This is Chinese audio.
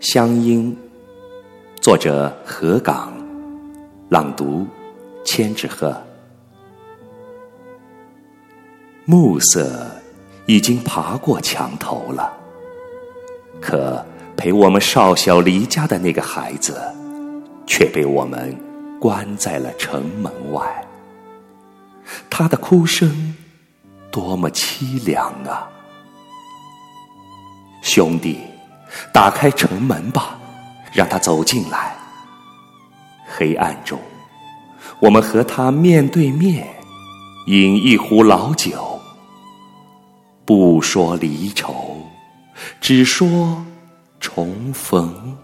乡音，作者何港，朗读千纸鹤。暮色已经爬过墙头了，可陪我们少小离家的那个孩子，却被我们关在了城门外。他的哭声多么凄凉啊！兄弟。打开城门吧，让他走进来。黑暗中，我们和他面对面，饮一壶老酒，不说离愁，只说重逢。